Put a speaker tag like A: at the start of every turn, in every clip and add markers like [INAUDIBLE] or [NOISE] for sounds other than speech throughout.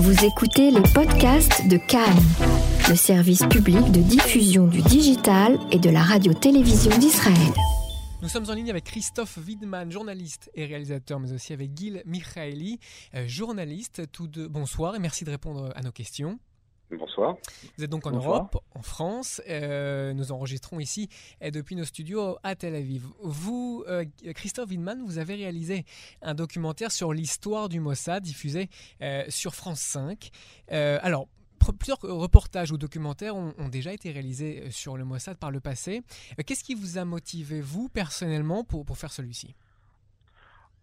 A: Vous écoutez les podcasts de Cannes, le service public de diffusion du digital et de la radio-télévision d'Israël.
B: Nous sommes en ligne avec Christophe Widman, journaliste et réalisateur, mais aussi avec Gil Michaeli, euh, journaliste. Tous deux, bonsoir et merci de répondre à nos questions.
C: Bonsoir.
B: Vous êtes donc en Europe, en France. Euh, nous enregistrons ici et depuis nos studios à Tel Aviv. Vous, euh, Christophe Widman, vous avez réalisé un documentaire sur l'histoire du Mossad diffusé euh, sur France 5. alors, plusieurs reportages ou documentaires ont, déjà été réalisés sur le Mossad par le passé. Qu'est-ce qui vous a motivé, vous, personnellement, pour, pour faire celui-ci?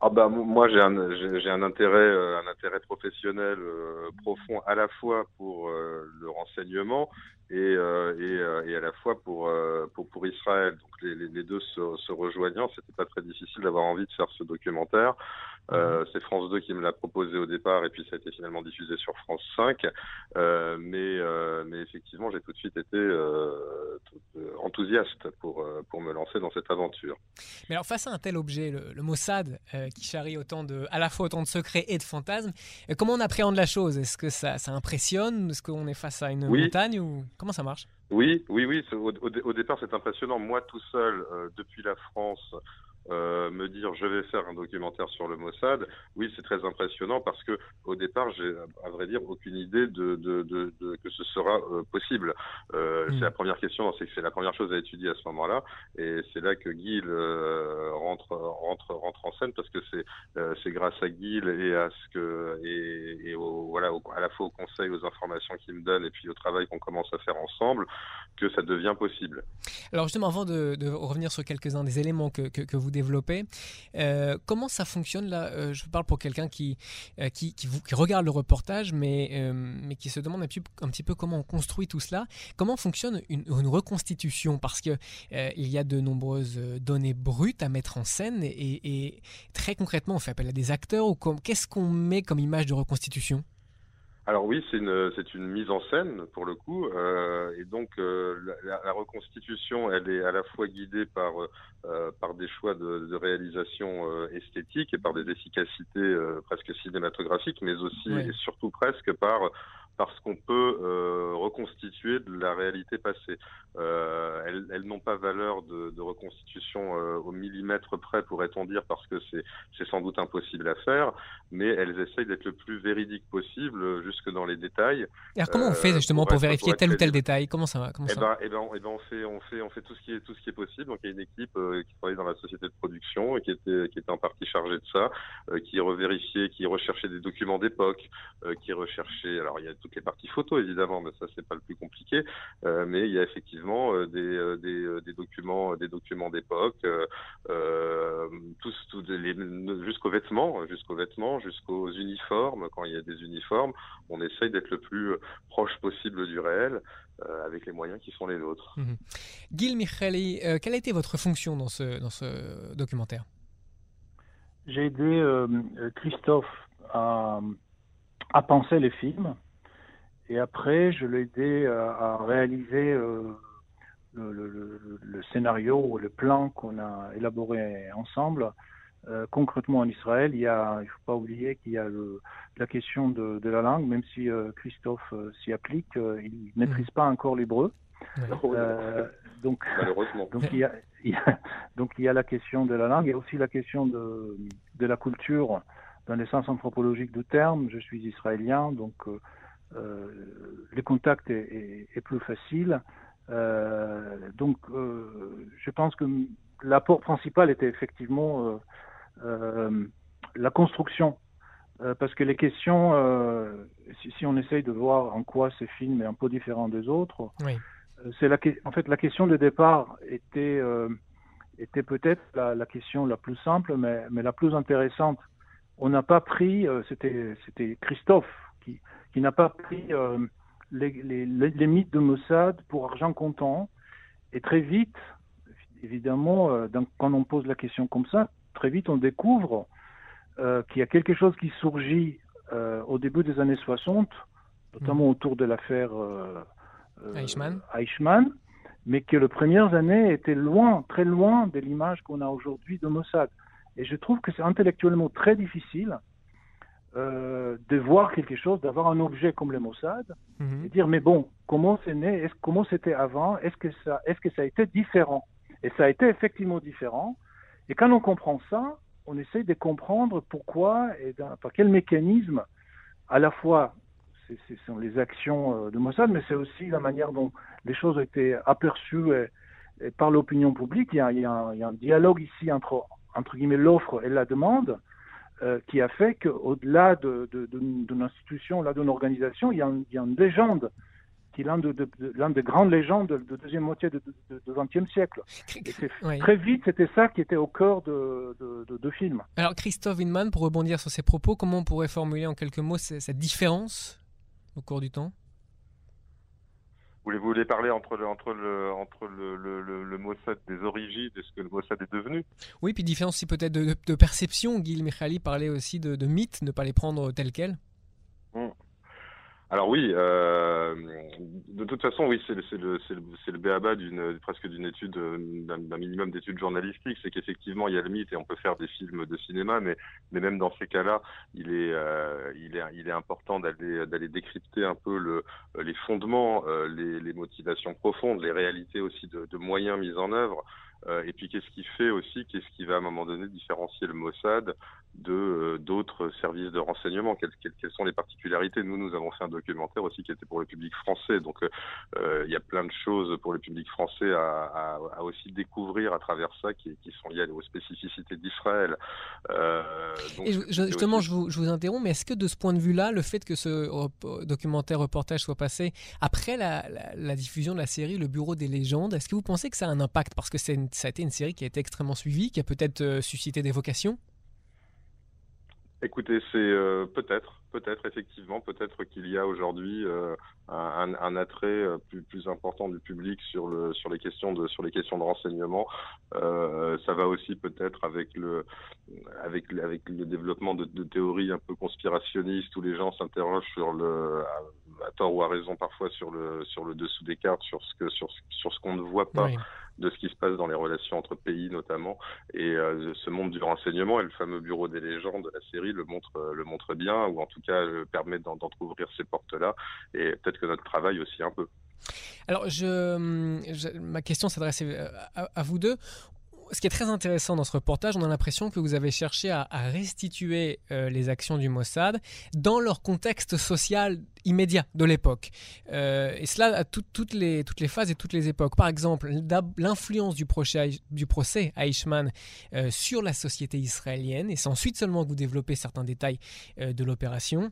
C: Ah bah, moi j'ai un j'ai un intérêt euh, un intérêt professionnel euh, profond à la fois pour euh, le renseignement et, et, et à la fois pour pour, pour Israël. Donc les, les, deux se, se rejoignant c'était pas très difficile d'avoir envie de faire ce documentaire euh, mhm. c'est France 2 qui me l'a proposé au départ et puis ça a été finalement diffusé sur France 5. Euh, mais, euh, mais effectivement, j'ai tout de suite été enthousiaste pour, pour me lancer dans cette aventure.
B: Mais alors face à un tel objet, le, Mossad, qui charrie autant de, à la fois autant de secrets et de fantasmes, comment on appréhende la chose? Est-ce que ça, ça impressionne? Est-ce qu'on est face à une montagne ou comment ça marche?
C: Oui, oui, oui. Au, au, départ, c'est impressionnant. Moi, tout seul, depuis la France, euh, me dire je vais faire un documentaire sur le Mossad, oui, c'est très impressionnant parce que au départ, j'ai à vrai dire aucune idée de, de, de, de que ce sera euh, possible. Euh, C'est la première question, c'est que c'est la première chose à étudier à ce moment-là, et c'est là que Guy euh, rentre rentre rentre en scène parce que c'est c'est grâce à Guy et à ce que et, et au, voilà à la fois au conseil, aux informations qu'il me donne et puis au travail qu'on commence à faire ensemble que ça devient possible.
B: Alors justement, avant de, de revenir sur quelques-uns des éléments que, que, que vous développer. Euh, comment ça fonctionne là euh, Je parle pour quelqu'un qui, euh, qui, regarde le reportage, mais, mais qui se demande un petit, un petit, peu comment on construit tout cela. Comment fonctionne une, reconstitution? Parce qu'il il y a de nombreuses données brutes à mettre en scène et, et très concrètement, on fait appel à des acteurs qu'est-ce qu'on met comme image de reconstitution?
C: Alors oui, c'est une c'est une mise en scène pour le coup, euh, et donc euh, la, la, reconstitution, elle est à la fois guidée par euh, par des choix de, de réalisation euh, esthétique et par des efficacités euh, presque cinématographiques, mais aussi et surtout presque par parce qu'on peut euh, reconstituer de la réalité passée. Euh, elles, elles n'ont pas valeur de, de reconstitution euh, au millimètre près, pourrait-on dire, parce que c'est sans doute impossible à faire, mais elles essayent d'être le plus véridique possible, jusque dans les détails.
B: alors comment on fait justement pour, vérifier tel ou tel détail? Comment ça va comment
C: eh ben, eh ben, eh ben, on fait on fait on fait tout ce qui est tout ce qui est possible. Donc il y a une équipe qui travaille dans la société de production et qui était qui était en partie chargée de ça, qui revérifiait, qui recherchait des documents d'époque, qui recherchait. Alors il y a toutes les parties photos évidemment, mais ça c'est pas le plus compliqué. Euh, mais il y a effectivement euh, des, euh, des, des, documents, des documents d'époque, tous, tous jusqu'aux vêtements, jusqu'aux vêtements, jusqu'aux uniformes. Quand il y a des uniformes, on essaye d'être le plus proche possible du réel. avec les moyens qui sont les nôtres.
B: Mmh. Gil Micheli, quelle a été votre fonction dans ce, dans ce documentaire?
D: J'ai aidé Christophe à, à penser les films et après, je l'ai aidé à, réaliser euh, le, le, le, scénario ou le plan qu'on a élaboré ensemble. Euh, concrètement en Israël, il il faut pas oublier qu'il y a le, la question de, de, la langue, même si euh, Christophe euh, s'y applique, euh, il ne maîtrise pas encore l'hébreu. donc, donc il, y a, il y a, [LAUGHS] donc il y a la question de la langue, il y a aussi la question de, de la culture dans le sens anthropologique du terme. Je suis israélien, donc euh, le contact est, est, plus facile. Euh, donc, euh, je pense que l'apport principal était effectivement la construction parce que les questions, si, si, on essaye de voir en quoi ces films est un peu différent des autres, oui. c'est la, en fait la question de départ était était peut-être la, la, question la plus simple, mais, mais la plus intéressante. On n'a pas pris, c'était c'était Christophe qui qui n'a pas pris euh, les, les, les, mythes de Mossad pour argent comptant. Et très vite, évidemment, euh, quand on pose la question comme ça, très vite on découvre euh, qu'il y a quelque chose qui surgit au début des années 60, notamment mmh. autour de l'affaire Eichmann. Eichmann, mais que les premières années étaient loin, très loin de l'image qu'on a aujourd'hui de Mossad. Et je trouve que c'est intellectuellement très difficile euh, de voir quelque chose, d'avoir un objet comme le Mossad,
B: Mhm.
D: et dire mais bon, comment c'est né, est comment c'était avant, est-ce que ça, est-ce que ça a été différent? Et ça a été effectivement différent. Et quand on comprend ça, on essaye de comprendre pourquoi et par quel mécanisme, à la fois, ce sont les actions euh, de Mossad, mais c'est aussi la manière dont les choses ont été aperçues et- et par l'opinion publique. Il y, a, il y a un, il y a un dialogue ici entre, entre guillemets, l'offre et la demande euh, qui a fait qu'au-delà de, de, de, d'une institution, là, d'une organisation, il y a, un- il y a une légende qui est l'un de, de- de- l'un des grandes légendes de, de deuxième moitié du 20e siècle. Et très vite, c'était ça qui était au cœur de, de, de, de film.
B: Alors Christophe Winman, pour rebondir sur ces propos, comment on pourrait formuler en quelques mots cette différence au cours du temps?
C: Voulez, vous voulez parler entre le, entre le, entre le, le, le, le Mossad des origines et ce que le Mossad est devenu?
B: Oui, puis différence aussi peut-être de, de- de perception. Guy Michali parlait aussi de, de mythes, ne pas les prendre tels quels.
C: Alors oui, euh, de toute façon, oui, c'est le, c'est le, c'est le, béaba d'une presque d'une étude, euh, d'un minimum d'études journalistiques, c'est qu'effectivement il y a le mythe et on peut faire des films de cinéma, mais même dans ces cas-là, il est euh, il est il est important d'aller décrypter un peu le les fondements, les, motivations profondes, les réalités aussi de moyens mis en œuvre. Euh, et puis qu'est-ce qui fait aussi, qu'est-ce qui va à un moment donné différencier le Mossad de euh, d'autres services de renseignement? Quelles, quelles, quelles, sont les particularités? Nous, nous avons fait un documentaire aussi qui était pour le public français, donc euh, il y a plein de choses pour le public français à, à, à aussi découvrir à travers ça qui, qui sont liées aux spécificités d'Israël.
B: Euh, et je, justement, aussi... je, vous, je vous interromps, mais est-ce que de ce point de vue-là, le fait que ce documentaire reportage soit passé après la, la, la, diffusion de la série Le Bureau des légendes, est-ce que vous pensez que ça a un impact? Parce que c'est ça a été une série qui a été extrêmement suivie, qui a peut-être euh, suscité des vocations?
C: Écoutez, c'est euh, peut-être, peut-être effectivement, peut-être qu'il y a aujourd'hui euh, un, un, attrait plus, plus, important du public sur le sur les questions de sur les questions de renseignement. Euh, ça va aussi peut-être avec le avec avec le développement de, de, théories un peu conspirationnistes où les gens s'interrogent sur le à, à, tort ou à raison parfois sur le sur le dessous des cartes, sur ce que sur sur ce qu'on ne voit pas. Oui de ce qui se passe dans les relations entre pays notamment. Et euh, ce monde du renseignement et le fameux bureau des légendes de la série le montre euh, le montre bien ou en tout cas euh, permet d'entrouvrir ces portes là et peut-être que notre travail aussi un peu.
B: Alors je, je ma question s'adressait à, à, vous deux ce qui est très intéressant dans ce reportage, on a l'impression que vous avez cherché à, restituer euh, les actions du Mossad dans leur contexte social immédiat de l'époque. Euh, et cela à tout, toutes, les, phases et toutes les époques. Par exemple, l'influence du, du, procès à Eichmann euh, sur la société israélienne, et c'est ensuite seulement que vous développez certains détails de l'opération.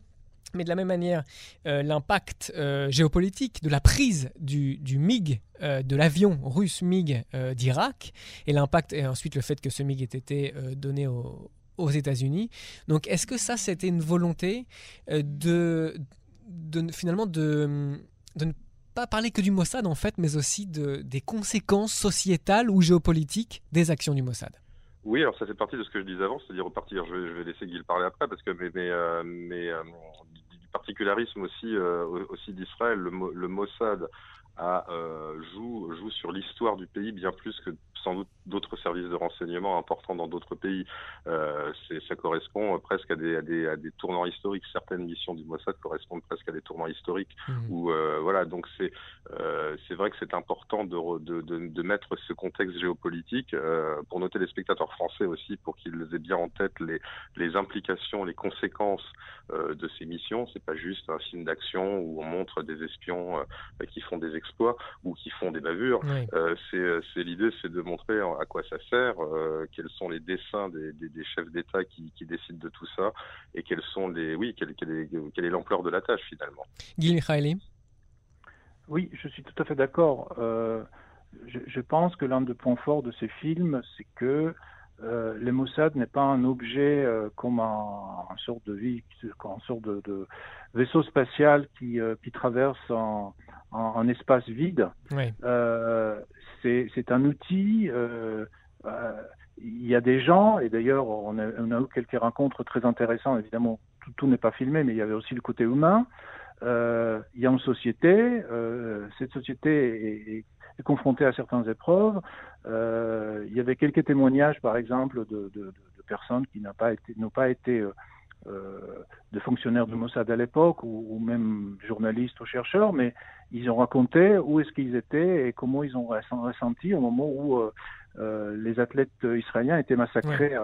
B: Mais de la même manière, euh, l'impact euh, géopolitique de la prise du, du MiG, euh, de l'avion russe MiG d'Irak, et l'impact, et ensuite le fait que ce MiG ait été donné au, aux États-Unis. Donc, est-ce que ça, c'était une volonté de, finalement de, de ne pas parler que du Mossad, en fait, mais aussi de, des conséquences sociétales ou géopolitiques des actions du Mossad?
C: Oui, alors ça fait partie de ce que je disais avant, c'est-à-dire repartir. Je vais, je vais laisser Guy parler après parce que mais mais, mais du particularisme aussi euh, aussi d'Israël, le, le Mossad a, joue joue sur l'histoire du pays bien plus que sans doute d'autres services de renseignement importants dans d'autres pays. Euh, ça correspond presque à des, à, des, à des, tournants historiques. Certaines missions du Mossad correspondent presque à des tournants historiques. Mmh. Où, euh, voilà, donc c'est euh, c'est vrai que c'est important de, de, de, de, mettre ce contexte géopolitique euh, pour nos téléspectateurs français aussi, pour qu'ils aient bien en tête les, les implications, les conséquences euh, de ces missions. C'est pas juste un film d'action où on montre des espions euh, qui font des exploits ou qui font des bavures.
B: Oui.
C: c'est l'idée, c'est de montrer à quoi ça sert, euh, quels sont les dessins des, des, des chefs d'État qui, qui, décident de tout ça, et quels sont les, oui, quelle, quelle est, quelle est l'ampleur de la tâche finalement.
B: Guy Michaeli
D: Oui, je suis tout à fait d'accord. Euh, je, je, pense que l'un des points forts de ces films, c'est que euh, le Mossad n'est pas un objet euh, comme un, un, sorte de vie, une sorte de, de vaisseau spatial qui, euh, qui traverse un, un, un, espace vide.
B: Oui.
D: Euh, c'est un outil. Il y a des gens, et d'ailleurs on, on, a eu quelques rencontres très intéressantes. Évidemment, tout, tout n'est pas filmé, mais il y avait aussi le côté humain. Il y a une société. cette société est, est, est, confrontée à certaines épreuves. il y avait quelques témoignages, par exemple, de, de, de personnes qui n'ont pas été, n'ont pas été de fonctionnaires du Mossad à l'époque ou, même journalistes ou chercheurs, mais ils ont raconté où est-ce qu'ils étaient et comment ils ont ressenti au moment où les athlètes israéliens étaient massacrés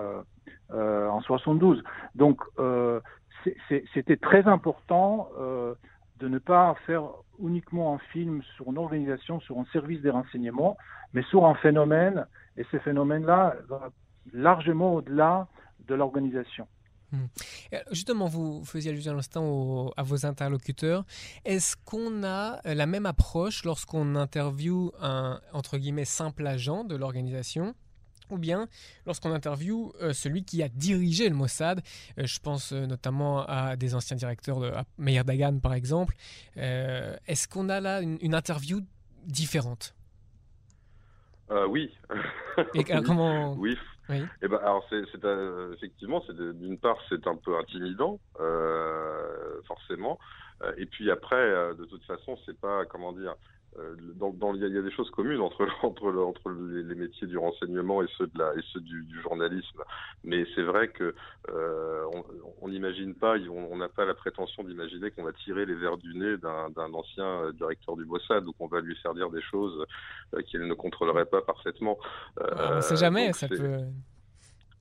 D: en 72. Donc c'était très important de ne pas faire uniquement un film sur une organisation, sur un service des renseignements, mais sur un phénomène, et ce phénomène-là va largement au-delà de l'organisation.
B: Hmm. Justement, vous faisiez allusion à l'instant à vos interlocuteurs. Est-ce qu'on a la même approche lorsqu'on interviewe un, entre guillemets, simple agent de l'organisation ou bien lorsqu'on interviewe euh, celui qui a dirigé le Mossad. Euh, je pense euh, notamment à des anciens directeurs, de, Meir Dagan par exemple. Est-ce qu'on a là une, interview différente?
C: Oui. [LAUGHS]
B: Et comment
C: Oui. oui. Eh ben, alors c'est, effectivement, c'est d'une part c'est un peu intimidant, forcément. et puis après, de toute façon, c'est pas comment dire euh, il y, a des choses communes entre [LAUGHS] entre, entre les, métiers du renseignement et ceux de la et ceux du, journalisme. Mais c'est vrai que euh, on n'imagine pas on n'a pas la prétention d'imaginer qu'on va tirer les verres du nez d'un ancien euh, directeur du Mossad ou qu'on va lui faire dire des choses qu'il ne contrôlerait pas parfaitement.
B: On ne sait jamais ça peut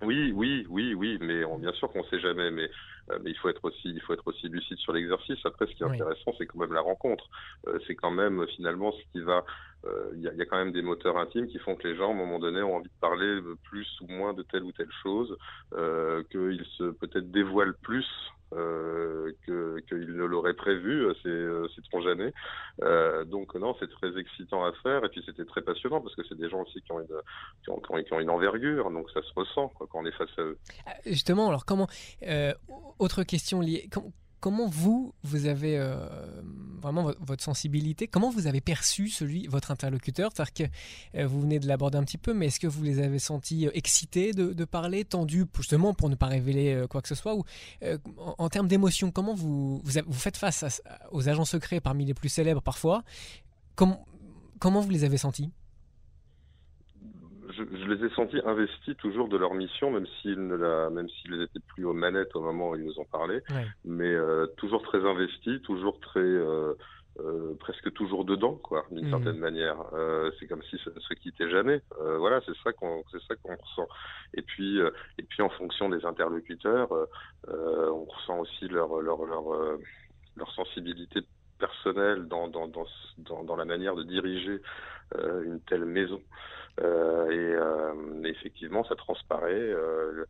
C: oui, oui, oui, oui, mais bien sûr qu'on ne sait jamais, mais, mais il faut être aussi, il faut être aussi lucide sur l'exercice. Après, ce qui est intéressant, c'est quand même la rencontre. Euh, c'est quand même finalement ce qui va. Euh, il y, a, y, a, quand même des moteurs intimes qui font que les gens, à un moment donné, ont envie de parler plus ou moins de telle ou telle chose, qu'ils se peut-être dévoilent plus euh, qu'il ne l'aurait prévu, euh, c'est euh, trop jamais. Euh, donc non, c'est très excitant à faire et puis c'était très passionnant parce que c'est des gens aussi qui ont, une, qui, ont, qui, ont, une envergure, donc ça se ressent quand on est face à eux.
B: Justement, alors comment autre question liée vous, vous avez euh, vraiment votre sensibilité, comment vous avez perçu celui, votre interlocuteur? C'est-à-dire que euh, vous venez de l'aborder un petit peu, mais est-ce que vous les avez sentis euh, excités de, parler, tendus, justement pour ne pas révéler quoi que ce soit? Ou, en, termes d'émotion, comment vous, vous, faites face aux agents secrets parmi les plus célèbres parfois? Comment, comment vous les avez sentis?
C: Je, les ai sentis investis toujours de leur mission, même s'ils ne la, même s'ils étaient plus aux manettes au moment où ils nous ont parlé, mais euh, toujours très investis, toujours très euh, euh, presque toujours dedans, quoi, d'une mmh. certaine manière. c'est comme si ça ne se quittait jamais. voilà, c'est ça qu'on, c'est ça qu'on ressent. Et puis, et puis en fonction des interlocuteurs, on ressent aussi leur leur leur, leur sensibilité personnelle dans dans, dans dans, dans la manière de diriger une telle maison. Euh, et euh, effectivement, ça transparaît euh,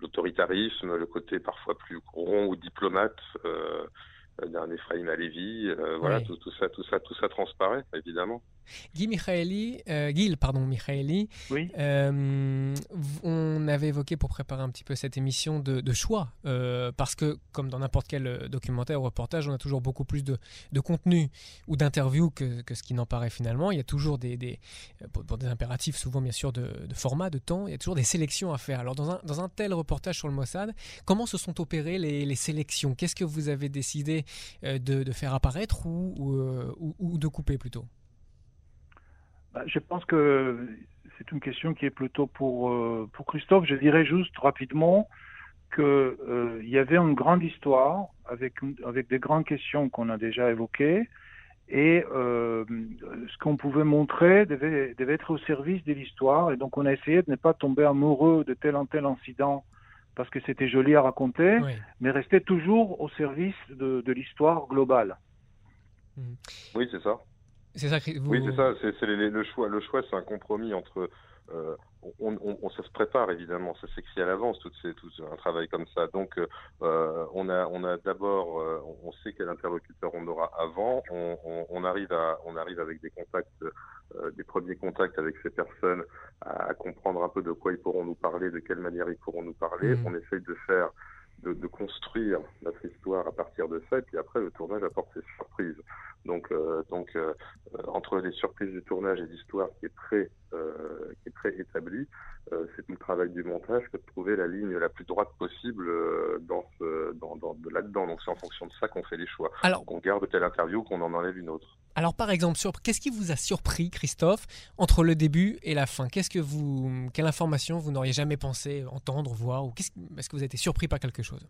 C: l'autoritarisme, le côté parfois plus rond ou diplomate d'un Ephraim Alevi. voilà, tout, tout, ça, tout ça, tout ça transparaît évidemment.
B: Guy Michaeli, euh, Gil, pardon, Michaeli,
D: oui.
B: Euh, on avait évoqué pour préparer un petit peu cette émission de, choix, euh, parce que comme dans n'importe quel documentaire ou reportage, on a toujours beaucoup plus de, contenu ou d'interviews que, ce qui n'en paraît finalement. Il y a toujours des, pour, des impératifs souvent bien sûr de, format, de temps, il y a toujours des sélections à faire. Alors dans un, dans un tel reportage sur le Mossad, comment se sont opérées les, sélections? Qu'est-ce que vous avez décidé de, faire apparaître ou, ou de couper plutôt
D: bah, je pense que c'est une question qui est plutôt pour, euh, pour Christophe. Je dirais juste rapidement qu'il euh, y avait une grande histoire avec, avec des grandes questions qu'on a déjà évoquées. Et euh, ce qu'on pouvait montrer devait, devait, être au service de l'histoire. Et donc on a essayé de ne pas tomber amoureux de tel ou tel incident parce que c'était joli à raconter, mais rester toujours au service de, de l'histoire globale.
C: Oui, c'est ça.
B: C'est ça.
C: Oui, c'est ça. C'est le choix. Le choix, c'est un compromis entre. Euh, on, on, ça se prépare évidemment, ça s'écrit à l'avance tout, tout un travail comme ça. Donc euh, on a, on a d'abord, euh, on sait quel interlocuteur on aura avant. On, on, arrive à, on arrive avec des contacts, euh, des premiers contacts avec ces personnes, à, comprendre un peu de quoi ils pourront nous parler, de quelle manière ils pourront nous parler. Mmh. On essaye de faire de, de, construire notre histoire à partir de ça, et puis après le tournage apporte ses surprises. Donc, euh, donc euh, entre les surprises du tournage et l'histoire qui est très, euh, qui est très établie, c'est tout le travail du montage que de trouver la ligne la plus droite possible dans, ce, dans, dans là-dedans. Donc c'est en fonction de ça qu'on fait les choix. Alors, qu'on garde telle interview, qu'on en enlève une autre.
B: Alors par exemple, qu'est-ce qui vous a surpris, Christophe, entre le début et la fin? Qu'est-ce que vous, quelle information vous n'auriez jamais pensé entendre, voir, ou est-ce que vous avez été surpris par quelque chose?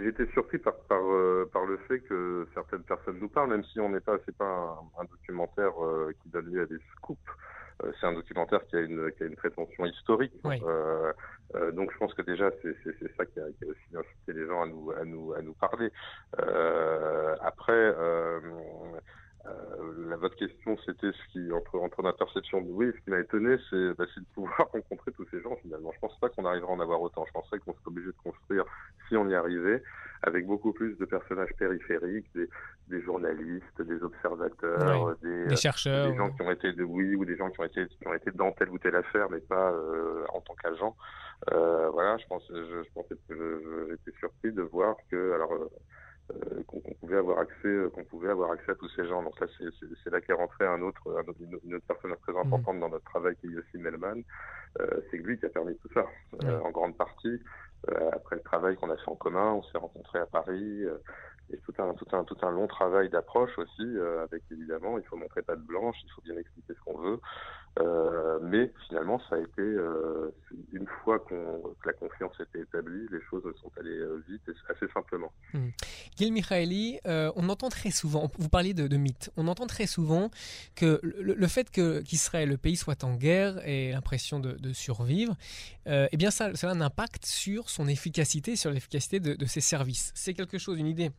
C: J'ai été surpris par par, euh, par le fait que certaines personnes nous parlent, même si on n'est pas, c'est pas un, documentaire euh, qui donne lieu à des scoops. Euh, c'est un documentaire qui a une qui a une prétention historique. donc je pense que déjà c'est ça qui a, qui a, aussi incité les gens à nous à nous à nous parler. après euh, la, votre question, c'était ce qui, entre, entre ma perception de oui, ce qui m'a étonné, c'est bah, de pouvoir [LAUGHS] rencontrer tous ces gens finalement. Je pense pas qu'on arrivera à en avoir autant. Je penserais qu'on serait obligé de construire, si on y arrivait, avec beaucoup plus de personnages périphériques, des, des journalistes, des observateurs,
B: des, chercheurs,
C: des gens qui ont été de oui ou des gens qui ont été qui ont été dans telle ou telle affaire, mais pas euh, en tant qu'agent. Euh, voilà, je pense, je, je pensais que j'étais surpris de voir que alors euh, qu'on pouvait avoir accès euh, qu'on pouvait avoir accès à tous ces gens. Donc là c'est là qu'est rentré un autre, un autre, une autre personne très mmh. importante dans notre travail qui est Yossi Melman. Euh, c'est lui qui a permis tout ça en grande partie. Après le travail qu'on a fait en commun on s'est rencontrés à Paris et tout un, tout un, tout un long travail d'approche aussi, euh, avec évidemment, il faut montrer pas de blanche, il faut bien expliquer ce qu'on veut. Euh, mais finalement, ça a été, euh, une fois qu'on que la confiance était établie, les choses sont allées vite et assez simplement.
B: Mmh. Gil Michaeli, on entend très souvent, vous parliez de, de mythes, on entend très souvent que le, fait qu'Israël, le pays, soit en guerre et l'impression de, survivre, eh bien ça, ça, a un impact sur son efficacité, sur l'efficacité de, ses services. C'est quelque chose, une idée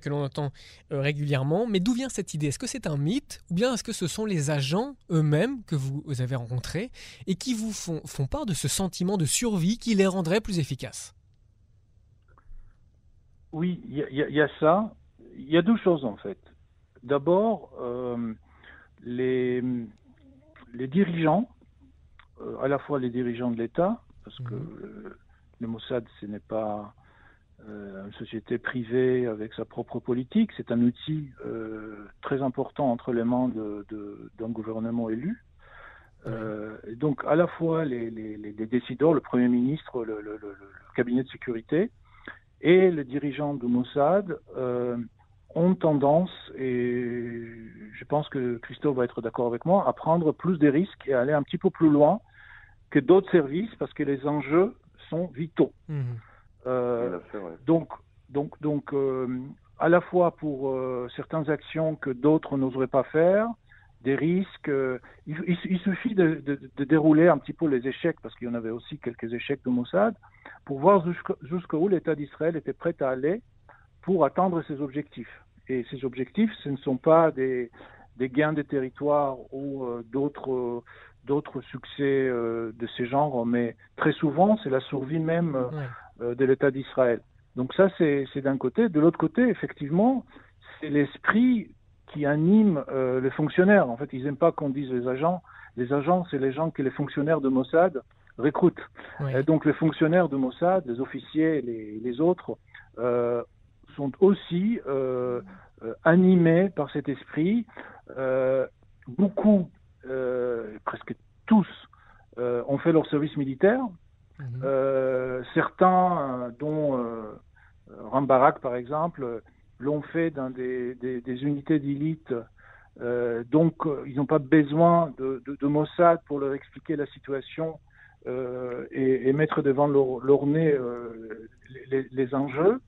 B: que l'on entend euh, régulièrement. Mais d'où vient cette idée? Est-ce que c'est un mythe ou bien est-ce que ce sont les agents eux-mêmes que vous avez rencontrés et qui vous font, font part de ce sentiment de survie qui les rendrait plus efficaces?
D: Oui, il y, a ça. Il y a deux choses en fait. D'abord, euh, les, les dirigeants, à la fois les dirigeants de l'État, parce que mmh. le Mossad, ce n'est pas euh, une société privée avec sa propre politique. C'est un outil euh, très important entre les mains d'un gouvernement élu. Euh, donc à la fois les, décideurs, le Premier ministre, le, le, le, cabinet de sécurité et les dirigeants de Mossad ont tendance, et je pense que Christophe va être d'accord avec moi, à prendre plus des risques et à aller un petit peu plus loin que d'autres services parce que les enjeux sont vitaux. Mmh. Euh, donc, donc, donc euh, à la fois pour euh, certaines actions que d'autres n'oseraient pas faire, des risques. il, suffit de, dérouler un petit peu les échecs, parce qu'il y en avait aussi quelques échecs de Mossad, pour voir jusqu'où l'État d'Israël était prêt à aller pour atteindre ses objectifs. Et ces objectifs, ce ne sont pas des, gains de territoire ou d'autres d'autres succès de ces genres, mais très souvent, c'est la survie même euh, de l'État d'Israël. Donc ça, c'est d'un côté. De l'autre côté, effectivement, c'est l'esprit qui anime euh, les fonctionnaires. En fait, ils n'aiment pas qu'on dise les agents. Les agents, c'est les gens que les fonctionnaires de Mossad recrutent. donc les fonctionnaires de Mossad, les officiers, les, les autres, euh, sont aussi animés par cet esprit. beaucoup, presque tous, ont fait leur service militaire. Mhm. Euh, certains, euh, dont euh, Rambarak par exemple, l'ont fait dans des, unités d'élite. donc, ils n'ont pas besoin de, Mossad pour leur expliquer la situation et, mettre devant leur, nez les, enjeux.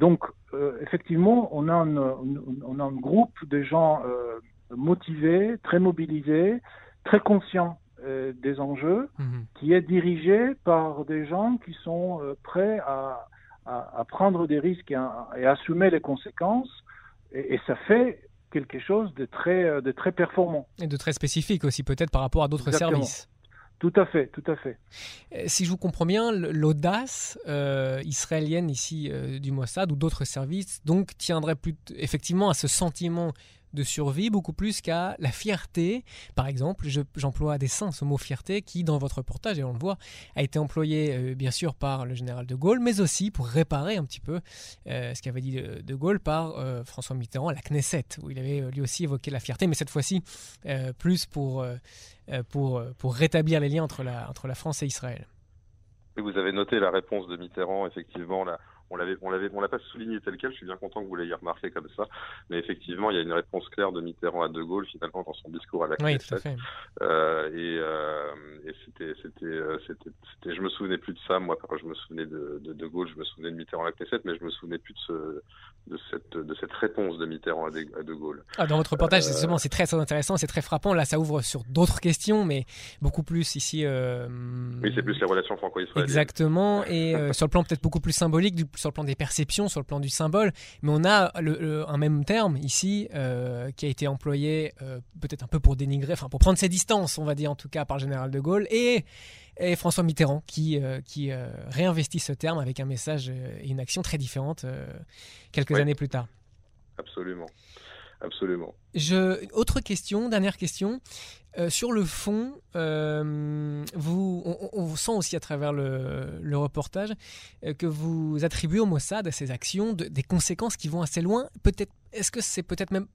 D: Donc, effectivement, on a un groupe de gens motivés, très mobilisés, très conscients euh, des enjeux, mhm. qui est dirigé par des gens qui sont euh, prêts à, à, prendre des risques et à, assumer les conséquences. Et, ça fait quelque chose de très, euh, de très performant.
B: Et de très spécifique aussi, peut-être par rapport à d'autres services.
D: Tout à fait, tout à fait.
B: Si je vous comprends bien, l'audace israélienne ici du Mossad ou d'autres services, donc tiendrait plus effectivement à ce sentiment de survie beaucoup plus qu'à la fierté. Par exemple, j'emploie à dessein ce mot fierté qui, dans votre reportage, et on le voit, a été employé euh, bien sûr par le général de Gaulle, mais aussi pour réparer un petit peu euh, ce qu'avait dit de, Gaulle par euh, François Mitterrand à la Knesset, où il avait lui aussi évoqué la fierté, mais cette fois-ci plus pour, pour, pour rétablir les liens entre la, entre la France et Israël.
C: vous avez noté la réponse de Mitterrand, effectivement, là, on l'avait, on l'avait, on l'a pas souligné tel quel. Je suis bien content que vous l'ayez remarqué comme ça. Mais effectivement, il y a une réponse claire de Mitterrand à De Gaulle finalement dans son discours à la
B: oui, tout à fait.
C: Euh, et, euh, et c'était, c'était, euh, c'était, c'était, je me souvenais plus de ça. Moi, je me souvenais de, de, de Gaulle, je me souvenais de Mitterrand à la Knesset, mais je me souvenais plus de ce, de cette, de cette réponse de Mitterrand à De, Gaulle.
B: Ah, dans votre reportage, euh... c'est très, très intéressant, c'est très frappant. Là, ça ouvre sur d'autres questions, mais beaucoup plus ici. Euh...
C: Oui, c'est plus les relations franco-israéliennes.
B: Exactement, et euh, sur le plan peut-être beaucoup plus symbolique, du, sur le plan des perceptions, sur le plan du symbole. Mais on a le, un même terme ici euh, qui a été employé euh, peut-être un peu pour dénigrer, enfin pour prendre ses distances, on va dire en tout cas par le général de Gaulle, et, et François Mitterrand qui, euh, qui réinvestit ce terme avec un message et une action très différente quelques
C: Oui.
B: années plus tard.
C: Absolument. Absolument.
B: Je, autre question, dernière question. Euh, sur le fond, euh, vous, on, sent aussi à travers le, le reportage euh, que vous attribuez au Mossad à ces actions de- des conséquences qui vont assez loin. Peut-être, est-ce que c'est peut-être même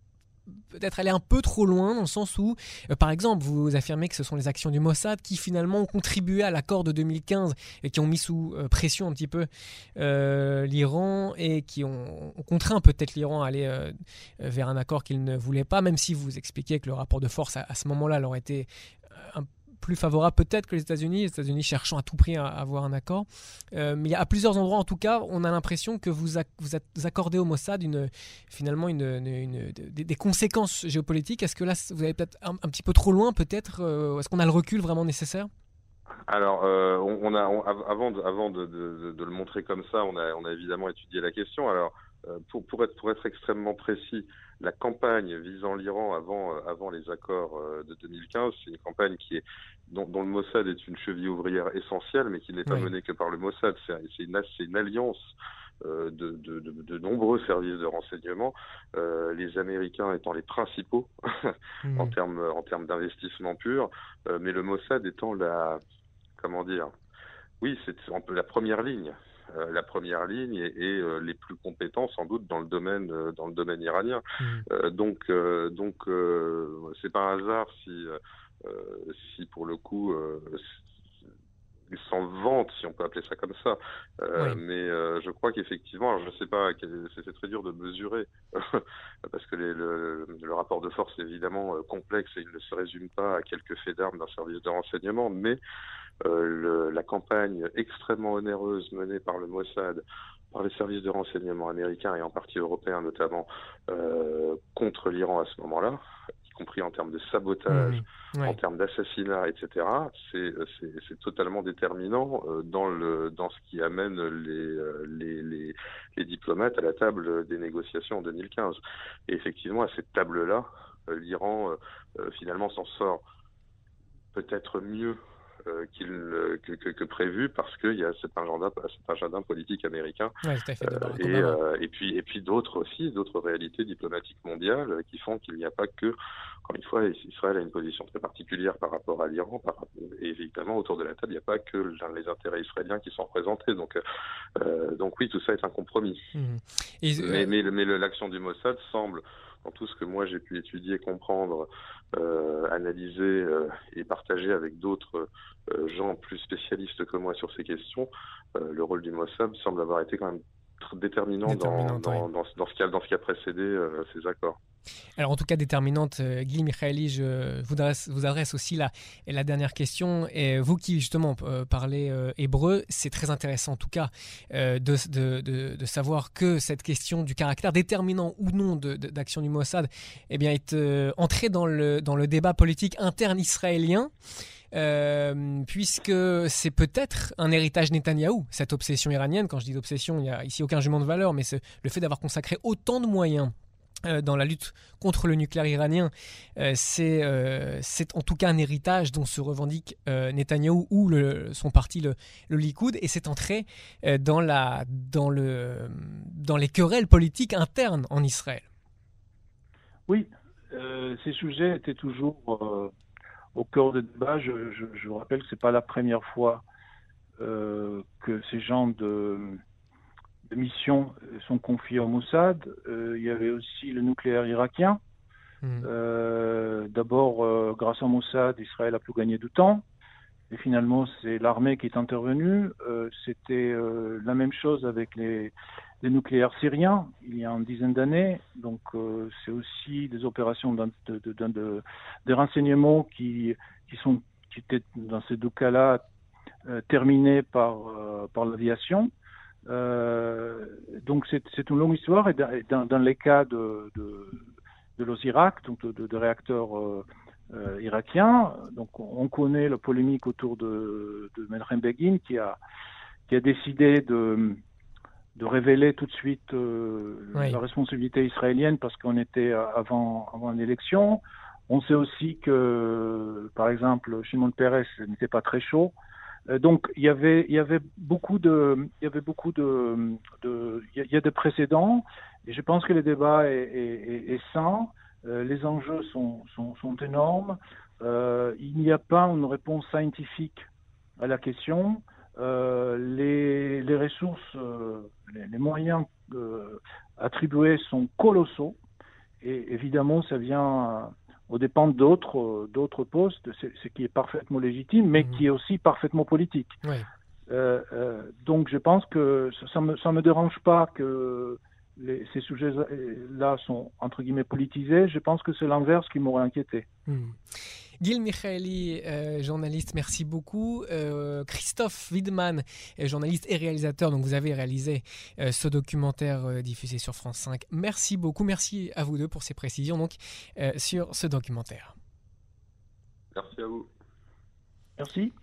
B: peut-être aller un peu trop loin dans le sens où, euh, par exemple, vous affirmez que ce sont les actions du Mossad qui finalement ont contribué à l'accord de 2015 et qui ont mis sous euh, pression un petit peu euh, l'Iran et qui ont, ont contraint peut-être l'Iran à aller vers un accord qu'il ne voulait pas, même si vous expliquiez que le rapport de force à, à ce moment-là leur était plus favorable peut-être que les États-Unis, les États-Unis cherchant à tout prix à, avoir un accord. Euh, mais à plusieurs endroits, en tout cas, on a l'impression que vous, vous ac- accordez au Mossad finalement des, conséquences géopolitiques. Est-ce que là, vous allez peut-être un, petit peu trop loin, peut-être euh, Est-ce qu'on a le recul vraiment nécessaire?
C: Alors, euh, on, a, avant, de, le montrer comme ça, on a, on a évidemment étudié la question. Alors, pour, pour, être, pour être extrêmement précis, la campagne visant l'Iran avant, euh, avant les accords euh, de 2015, c'est une campagne qui est, dont, dont le Mossad est une cheville ouvrière essentielle, mais qui n'est pas
B: Oui.
C: menée que par le Mossad. C'est une, alliance euh, de, de, de, de nombreux services de renseignement, euh, les Américains étant les principaux
B: Hmm. [LAUGHS]
C: en termes en termes d'investissement pur, euh, mais le Mossad étant la comment dire oui c'est la première ligne euh, la première ligne et, et, euh, les plus compétents sans doute dans le domaine euh, dans le domaine iranien. Euh, donc euh, donc euh, c'est pas un hasard si euh, euh, si pour le coup euh, ils s'en vantent, si on peut appeler ça comme ça. Euh,
B: Oui.
C: Mais euh, je crois qu'effectivement, je ne sais pas, c'est très dur de mesurer, [LAUGHS] parce que les- le, le rapport de force est évidemment euh, complexe et il ne se résume pas à quelques faits d'armes d'un service de renseignement, mais euh, le- la campagne extrêmement onéreuse menée par le Mossad, par les services de renseignement américains et en partie européens notamment, euh, contre l'Iran à ce moment-là, compris en termes de sabotage.
B: Ouais.
C: en termes d'assassinat, etc., c'est euh, c'est- totalement déterminant euh, dans, le, dans ce qui amène les, euh, les, les, les diplomates à la table des négociations en 2015. Et effectivement, à cette table-là, l'Iran euh, finalement s'en sort peut-être mieux qu'il euh, que, que, que prévu parce qu'il y a cet agenda, cet agenda politique américain
B: Ouais, fait,
C: euh, et, euh, puis, et puis d'autres aussi, d'autres réalités diplomatiques mondiales euh, qui font qu'il n'y a pas que, encore une fois, Israël a une position très particulière par rapport à l'Iran, et évidemment autour de la table, il n'y a pas que les intérêts israéliens qui sont représentés. Donc, euh, donc oui, tout ça est un compromis.
B: Et, euh,
C: Mais, mais, l'action du Mossad semble, dans tout ce que moi j'ai pu étudier, comprendre, euh, analyser euh, et partager avec d'autres euh, gens plus spécialistes que moi sur ces questions, le rôle du Mossad semble avoir été quand même très déterminant,
B: Déterminant,
C: dans, dans,
B: oui.
C: dans, dans ce qui a, dans ce qui a précédé ces accords.
B: Alors en tout cas déterminante, euh, Guy Michaeli, je vous adresse, vous adresse aussi la, la dernière question. Et vous qui justement euh, parlez euh, hébreu, c'est très intéressant en tout cas de, de, de, savoir que cette question du caractère déterminant ou non d'action du Mossad eh bien, est entrée dans le, dans le débat politique interne israélien. puisque c'est peut-être un héritage Netanyahou, cette obsession iranienne. Quand je dis obsession, il n'y a ici aucun jugement de valeur, mais le fait d'avoir consacré autant de moyens dans la lutte contre le nucléaire iranien, euh, c'est euh, c'est en tout cas un héritage dont se revendique euh, Netanyahou ou son parti, le, le Likoud, et c'est entré euh, dans, les querelles politiques internes en Israël.
D: Oui, euh, ces sujets étaient toujours euh, au cœur des débats. Je, vous rappelle que c'est pas la première fois euh, que ces genres de, de missions sont confiées au Mossad. Euh, il y avait aussi le nucléaire irakien.
B: Mm.
D: Euh, D'abord, euh, grâce au Mossad, Israël a pu gagner du temps. et finalement c'est l'armée qui est intervenue. C'était la même chose avec les, les, nucléaires syriens il y a une dizaine d'années. Donc c'est aussi des opérations de, de, de, de, renseignements qui, qui, sont, qui étaient dans ces deux cas-là terminés par, par l'aviation. Euh, donc c'est une longue histoire et dans, dans les cas de, de, de l'OSIRAC, donc de, de réacteurs euh, euh, irakiens, donc on connaît la polémique autour de, de Menachem Begin qui a, qui a décidé de, de révéler tout de suite euh, oui. la responsabilité israélienne parce qu'on était avant, avant l'élection. On sait aussi que, par exemple, Shimon Peres n'était pas très chaud. Euh, donc il y avait il y avait beaucoup de il y avait beaucoup de, de y a des précédents et je pense que le débat est, est, est sain. Euh, les enjeux sont, sont, sont énormes. Euh, il n'y a pas une réponse scientifique à la question. Les, les, ressources, les, moyens attribués sont colossaux. Et évidemment, ça vient au dépend d'autres euh, d'autres postes, ce qui est parfaitement légitime, mais mmh. qui est aussi parfaitement politique. Euh, euh, donc je pense que ça me ça me dérange pas que les, ces sujets-là sont entre guillemets politisés. Je pense que c'est l'inverse qui m'aurait inquiété.
B: Mmh. Gil Michaeli, euh, journaliste, merci beaucoup. Euh, Christophe Widman, journaliste et réalisateur, donc vous avez réalisé euh, ce documentaire euh, diffusé sur France 5. Merci beaucoup, merci à vous deux pour ces précisions donc, euh, sur ce documentaire.
C: Merci à vous.
D: Merci.